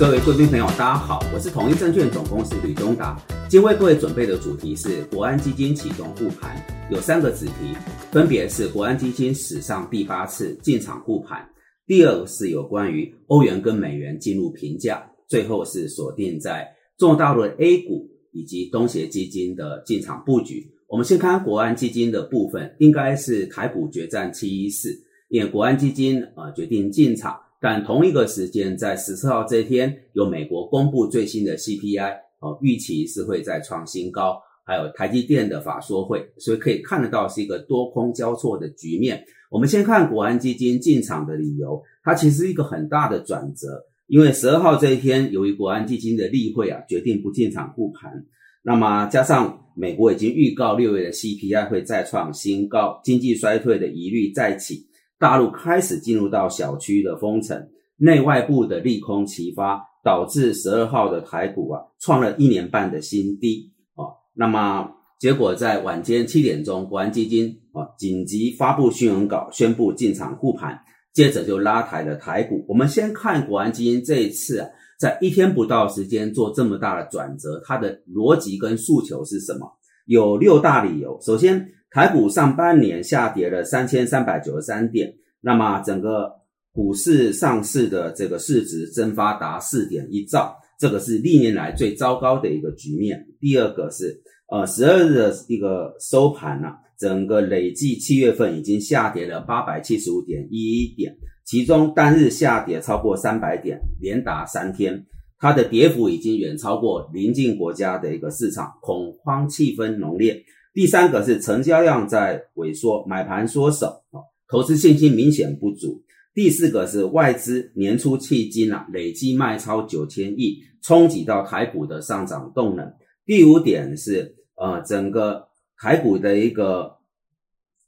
各位贵宾朋友，大家好，我是统一证券总公司吕东达。今为各位准备的主题是国安基金启动护盘，有三个子题，分别是国安基金史上第八次进场护盘，第二个是有关于欧元跟美元进入平价，最后是锁定在中大陆 A 股以及东协基金的进场布局。我们先看国安基金的部分，应该是台股决战七一四，因为国安基金呃决定进场。但同一个时间，在十四号这一天，有美国公布最新的 CPI，哦，预期是会再创新高，还有台积电的法说会，所以可以看得到是一个多空交错的局面。我们先看国安基金进场的理由，它其实一个很大的转折，因为十二号这一天，由于国安基金的例会啊，决定不进场护盘，那么加上美国已经预告六月的 CPI 会再创新高，经济衰退的疑虑再起。大陆开始进入到小区的封城，内外部的利空齐发，导致十二号的台股啊创了一年半的新低啊。那么结果在晚间七点钟，国安基金啊紧急发布新闻稿，宣布进场护盘，接着就拉抬了台股。我们先看国安基金这一次啊，在一天不到时间做这么大的转折，它的逻辑跟诉求是什么？有六大理由。首先。台股上半年下跌了三千三百九十三点，那么整个股市上市的这个市值蒸发达四点一兆，这个是历年来最糟糕的一个局面。第二个是，呃，十二日的一个收盘呢，整个累计七月份已经下跌了八百七十五点一一点，其中单日下跌超过三百点，连达三天，它的跌幅已经远超过邻近国家的一个市场，恐慌气氛浓烈。第三个是成交量在萎缩，买盘缩手啊，投资信心明显不足。第四个是外资年初迄今啊累计卖超九千亿，冲击到台股的上涨动能。第五点是呃整个台股的一个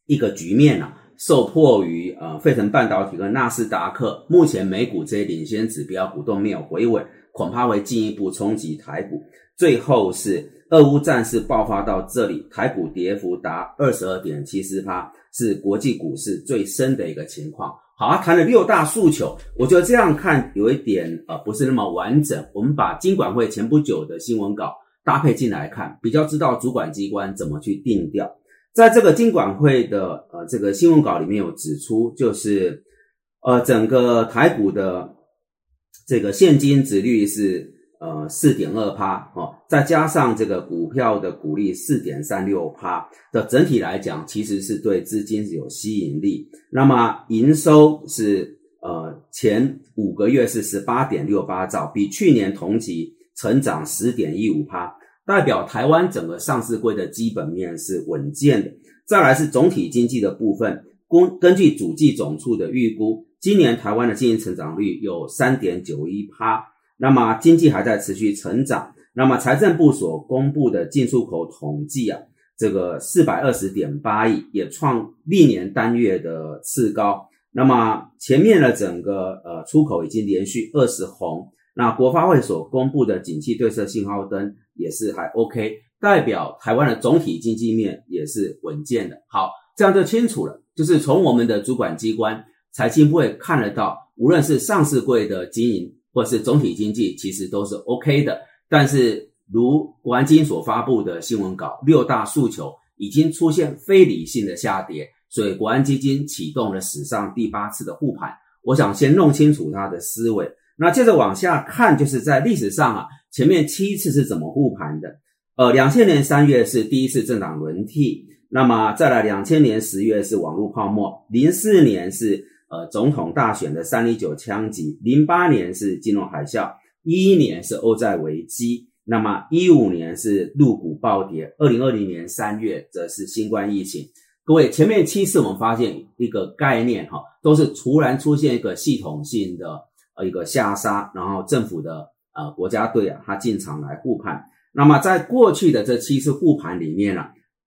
一个局面啊，受迫于呃费城半导体跟纳斯达克目前美股这些领先指标股都没有回稳，恐怕会进一步冲击台股。最后是。俄乌战事爆发到这里，台股跌幅达二十二点七四趴，是国际股市最深的一个情况。好，谈了六大诉求，我觉得这样看有一点呃不是那么完整。我们把金管会前不久的新闻稿搭配进来看，比较知道主管机关怎么去定调。在这个金管会的呃这个新闻稿里面有指出，就是呃整个台股的这个现金值率是。呃，四点二趴哦，再加上这个股票的股利四点三六趴的整体来讲，其实是对资金有吸引力。那么营收是呃前五个月是十八点六八兆，比去年同期成长十点一五趴，代表台湾整个上市柜的基本面是稳健的。再来是总体经济的部分，根根据主计总处的预估，今年台湾的经济成长率有三点九一趴。那么经济还在持续成长，那么财政部所公布的进出口统计啊，这个四百二十点八亿也创历年单月的次高。那么前面的整个呃出口已经连续二十红，那国发会所公布的景气对策信号灯也是还 OK，代表台湾的总体经济面也是稳健的。好，这样就清楚了，就是从我们的主管机关财经部会看得到，无论是上市柜的经营。或是总体经济其实都是 OK 的，但是如国安基金所发布的新闻稿，六大诉求已经出现非理性的下跌，所以国安基金启动了史上第八次的护盘。我想先弄清楚他的思维，那接着往下看，就是在历史上啊，前面七次是怎么护盘的？呃，两千年三月是第一次政党轮替，那么再来两千年十月是网络泡沫，零四年是。呃，总统大选的三零九枪击，零八年是金融海啸，一一年是欧债危机，那么一五年是陆股暴跌，二零二零年三月则是新冠疫情。各位，前面七次我们发现一个概念哈，都是突然出现一个系统性的呃一个下杀，然后政府的呃国家队啊，他进场来护盘。那么在过去的这七次护盘里面呢，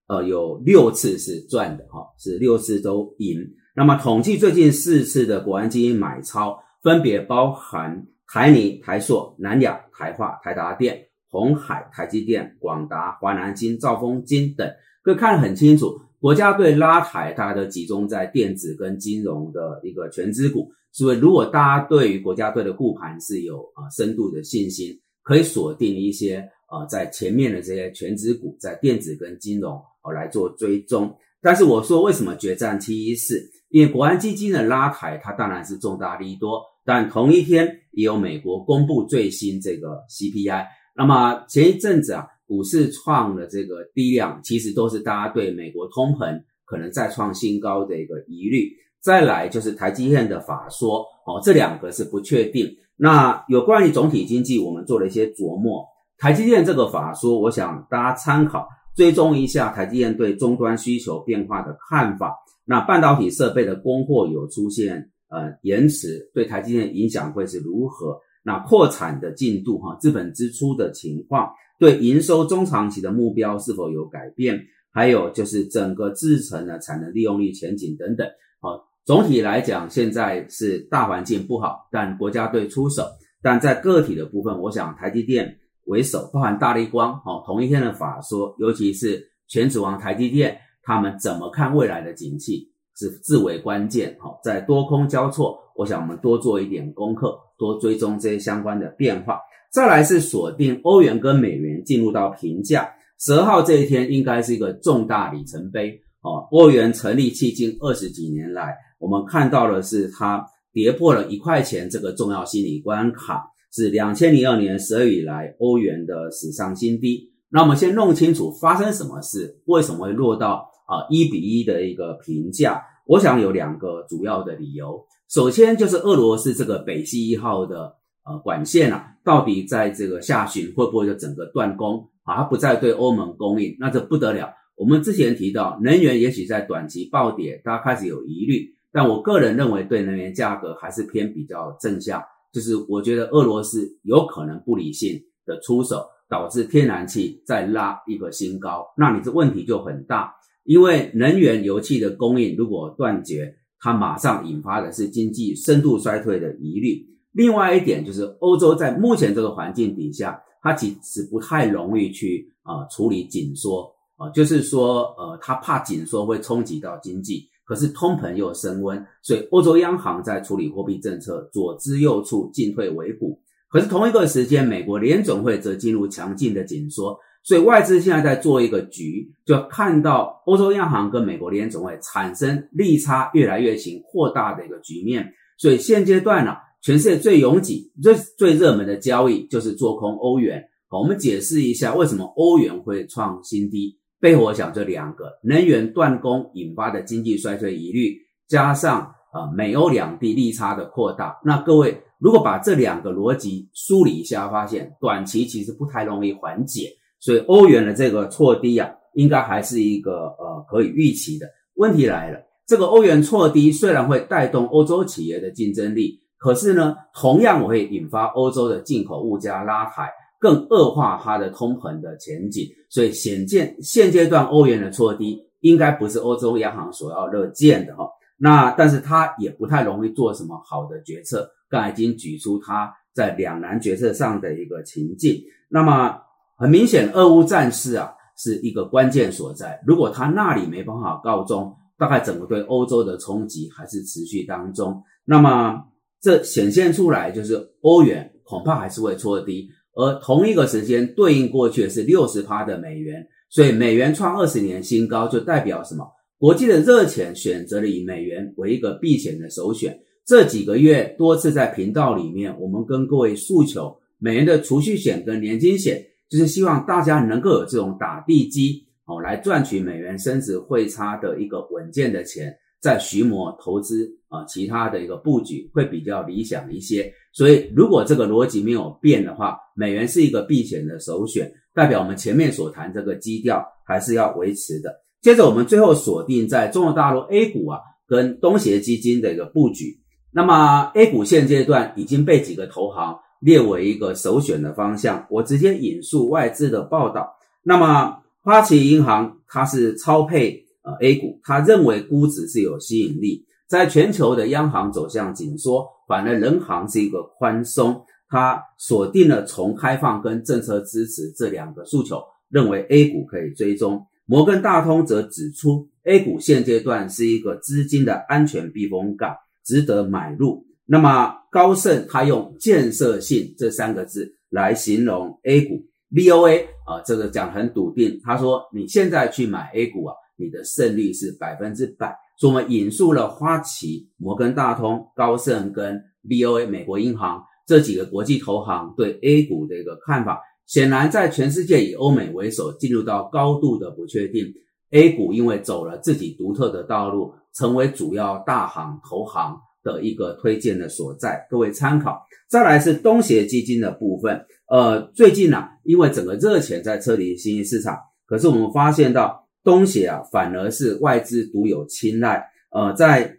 呃，有六次是赚的哈，是六次都赢。那么统计最近四次的国安基金买超，分别包含台泥、台塑、南亚、台化、台达电、红海、台积电、广达、华南金、兆丰金等。可以看得很清楚，国家队拉抬，大家都集中在电子跟金融的一个全资股，所以如果大家对于国家队的护盘是有啊深度的信心，可以锁定一些呃在前面的这些全指股，在电子跟金融哦来做追踪。但是我说为什么决战七一四？因为国安基金的拉抬，它当然是重大利多。但同一天也有美国公布最新这个 CPI。那么前一阵子啊，股市创了这个低量，其实都是大家对美国通膨可能再创新高的一个疑虑。再来就是台积电的法说哦，这两个是不确定。那有关于总体经济，我们做了一些琢磨。台积电这个法说，我想大家参考追踪一下台积电对终端需求变化的看法。那半导体设备的供货有出现呃延迟，对台积电影响会是如何？那扩产的进度哈，资本支出的情况，对营收中长期的目标是否有改变？还有就是整个制程的产能利用率前景等等。好，总体来讲，现在是大环境不好，但国家队出手。但在个体的部分，我想台积电为首，包含大力光，好，同一天的法说，尤其是全指望台积电。他们怎么看未来的景气是至为关键。好，在多空交错，我想我们多做一点功课，多追踪这些相关的变化。再来是锁定欧元跟美元进入到平价，十二号这一天应该是一个重大里程碑。哦，欧元成立迄今二十几年来，我们看到的是它跌破了一块钱这个重要心理关卡，是两千零二年十二以来欧元的史上新低。那我们先弄清楚发生什么事，为什么会落到？啊，一比一的一个评价，我想有两个主要的理由。首先就是俄罗斯这个北溪一号的呃管线啊，到底在这个下旬会不会就整个断供啊？它不再对欧盟供应，那这不得了。我们之前提到能源也许在短期暴跌，大家开始有疑虑，但我个人认为对能源价格还是偏比较正向。就是我觉得俄罗斯有可能不理性的出手，导致天然气再拉一个新高，那你这问题就很大。因为能源油气的供应如果断绝，它马上引发的是经济深度衰退的疑虑。另外一点就是，欧洲在目前这个环境底下，它其实不太容易去啊处理紧缩啊，就是说呃，它怕紧缩会冲击到经济，可是通膨又升温，所以欧洲央行在处理货币政策左支右绌，进退维谷。可是同一个时间，美国联总会则进入强劲的紧缩。所以外资现在在做一个局，就看到欧洲央行跟美国联总会产生利差越来越行扩大的一个局面。所以现阶段呢，全世界最拥挤、最最热门的交易就是做空欧元。好，我们解释一下为什么欧元会创新低，背后我想这两个：能源断供引发的经济衰退疑虑，加上啊美欧两地利差的扩大。那各位如果把这两个逻辑梳理一下，发现短期其实不太容易缓解。所以欧元的这个错低啊，应该还是一个呃可以预期的。问题来了，这个欧元错低虽然会带动欧洲企业的竞争力，可是呢，同样会引发欧洲的进口物价拉抬，更恶化它的通膨的前景。所以显见现阶段欧元的错低，应该不是欧洲央行所要乐见的哈。那但是它也不太容易做什么好的决策。刚才已经举出它在两难决策上的一个情境，那么。很明显，俄乌战事啊是一个关键所在。如果他那里没办法告终，大概整个对欧洲的冲击还是持续当中。那么这显现出来就是欧元恐怕还是会挫低，而同一个时间对应过去是六十趴的美元，所以美元创二十年新高，就代表什么？国际的热钱选择了以美元为一个避险的首选。这几个月多次在频道里面，我们跟各位诉求美元的储蓄险跟年金险。就是希望大家能够有这种打地基哦，来赚取美元升值汇差的一个稳健的钱，在徐模投资啊，其他的一个布局会比较理想一些。所以，如果这个逻辑没有变的话，美元是一个避险的首选，代表我们前面所谈这个基调还是要维持的。接着，我们最后锁定在中国大陆 A 股啊，跟东协基金的一个布局。那么，A 股现阶段已经被几个投行。列为一个首选的方向，我直接引述外资的报道。那么，花旗银行它是超配呃 A 股，他认为估值是有吸引力。在全球的央行走向紧缩，反而人行是一个宽松，他锁定了从开放跟政策支持这两个诉求，认为 A 股可以追踪。摩根大通则指出，A 股现阶段是一个资金的安全避风港，值得买入。那么高盛他用建设性这三个字来形容 A 股，VOA 啊，这个讲很笃定，他说你现在去买 A 股啊，你的胜率是百分之百。所以我们引述了花旗、摩根大通、高盛跟 VOA 美国银行这几个国际投行对 A 股的一个看法。显然，在全世界以欧美为首，进入到高度的不确定。A 股因为走了自己独特的道路，成为主要大行投行的一个推荐的所在，各位参考。再来是东协基金的部分，呃，最近呢，因为整个热钱在撤离新兴市场，可是我们发现到东协啊，反而是外资独有青睐。呃，在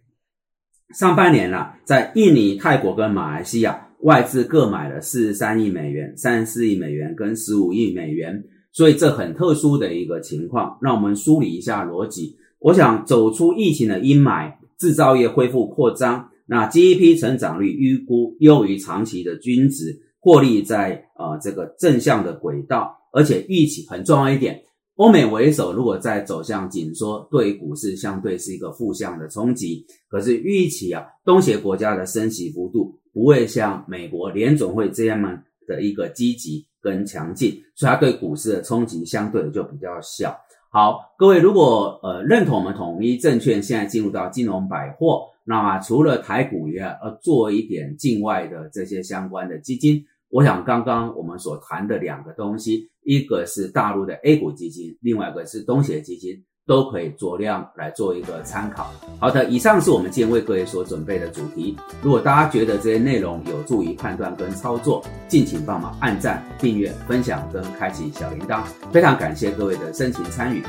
上半年呢，在印尼、泰国跟马来西亚，外资各买了四十三亿美元、三十四亿美元跟十五亿美元。所以这很特殊的一个情况，让我们梳理一下逻辑。我想走出疫情的阴霾，制造业恢复扩张，那 GDP 成长率预估优于长期的均值，获利在呃这个正向的轨道，而且预期很重要一点，欧美为首，如果在走向紧缩，对股市相对是一个负向的冲击。可是预期啊，东协国家的升息幅度不会像美国联总会这样的一个积极。跟强劲，所以它对股市的冲击相对就比较小。好，各位如果呃认同我们统一证券现在进入到金融百货，那么除了台股以外，呃做一点境外的这些相关的基金，我想刚刚我们所谈的两个东西，一个是大陆的 A 股基金，另外一个是东协基金。都可以酌量来做一个参考。好的，以上是我们今天为各位所准备的主题。如果大家觉得这些内容有助于判断跟操作，敬请帮忙按赞、订阅、分享跟开启小铃铛。非常感谢各位的深情参与。